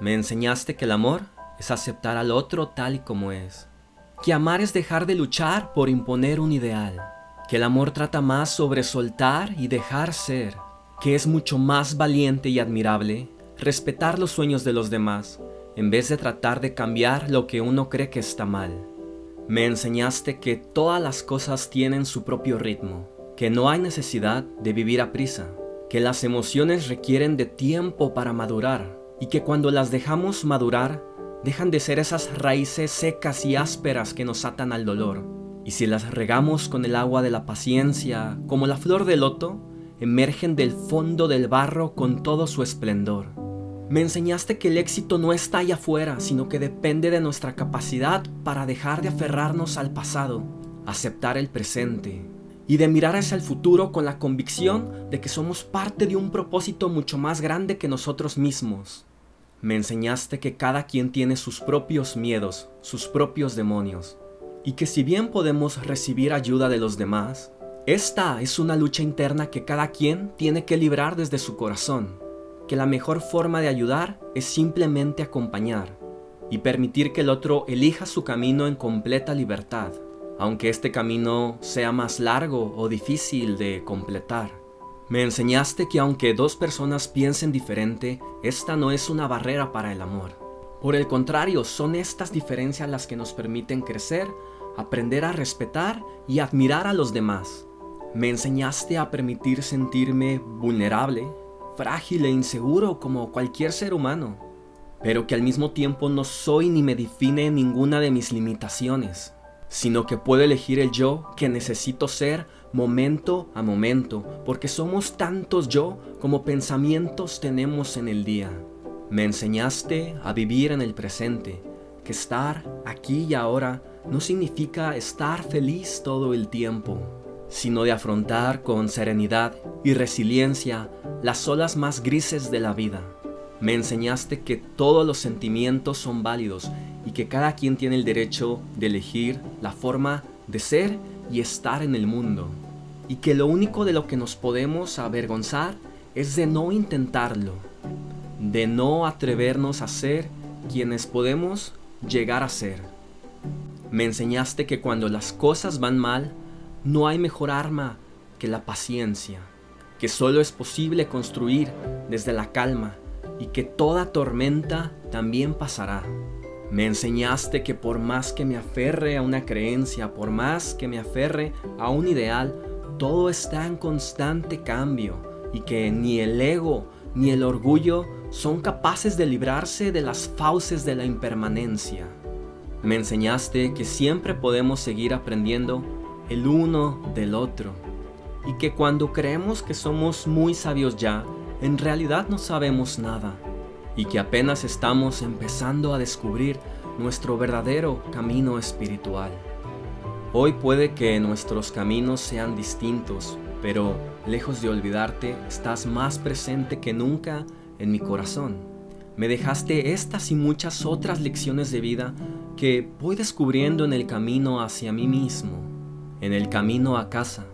Me enseñaste que el amor es aceptar al otro tal y como es. Que amar es dejar de luchar por imponer un ideal. Que el amor trata más sobre soltar y dejar ser. Que es mucho más valiente y admirable respetar los sueños de los demás en vez de tratar de cambiar lo que uno cree que está mal. Me enseñaste que todas las cosas tienen su propio ritmo, que no hay necesidad de vivir a prisa, que las emociones requieren de tiempo para madurar y que cuando las dejamos madurar, dejan de ser esas raíces secas y ásperas que nos atan al dolor. Y si las regamos con el agua de la paciencia, como la flor de loto, emergen del fondo del barro con todo su esplendor. Me enseñaste que el éxito no está allá afuera, sino que depende de nuestra capacidad para dejar de aferrarnos al pasado, aceptar el presente y de mirar hacia el futuro con la convicción de que somos parte de un propósito mucho más grande que nosotros mismos. Me enseñaste que cada quien tiene sus propios miedos, sus propios demonios, y que si bien podemos recibir ayuda de los demás, esta es una lucha interna que cada quien tiene que librar desde su corazón, que la mejor forma de ayudar es simplemente acompañar y permitir que el otro elija su camino en completa libertad, aunque este camino sea más largo o difícil de completar. Me enseñaste que aunque dos personas piensen diferente, esta no es una barrera para el amor. Por el contrario, son estas diferencias las que nos permiten crecer, aprender a respetar y admirar a los demás. Me enseñaste a permitir sentirme vulnerable, frágil e inseguro como cualquier ser humano, pero que al mismo tiempo no soy ni me define ninguna de mis limitaciones sino que puedo elegir el yo que necesito ser momento a momento, porque somos tantos yo como pensamientos tenemos en el día. Me enseñaste a vivir en el presente, que estar aquí y ahora no significa estar feliz todo el tiempo, sino de afrontar con serenidad y resiliencia las olas más grises de la vida. Me enseñaste que todos los sentimientos son válidos y que cada quien tiene el derecho de elegir la forma de ser y estar en el mundo. Y que lo único de lo que nos podemos avergonzar es de no intentarlo, de no atrevernos a ser quienes podemos llegar a ser. Me enseñaste que cuando las cosas van mal, no hay mejor arma que la paciencia, que solo es posible construir desde la calma y que toda tormenta también pasará. Me enseñaste que por más que me aferre a una creencia, por más que me aferre a un ideal, todo está en constante cambio y que ni el ego ni el orgullo son capaces de librarse de las fauces de la impermanencia. Me enseñaste que siempre podemos seguir aprendiendo el uno del otro y que cuando creemos que somos muy sabios ya, en realidad no sabemos nada y que apenas estamos empezando a descubrir nuestro verdadero camino espiritual. Hoy puede que nuestros caminos sean distintos, pero lejos de olvidarte, estás más presente que nunca en mi corazón. Me dejaste estas y muchas otras lecciones de vida que voy descubriendo en el camino hacia mí mismo, en el camino a casa,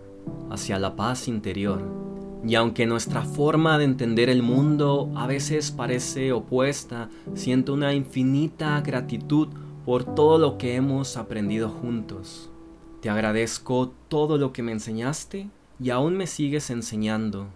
hacia la paz interior. Y aunque nuestra forma de entender el mundo a veces parece opuesta, siento una infinita gratitud por todo lo que hemos aprendido juntos. Te agradezco todo lo que me enseñaste y aún me sigues enseñando.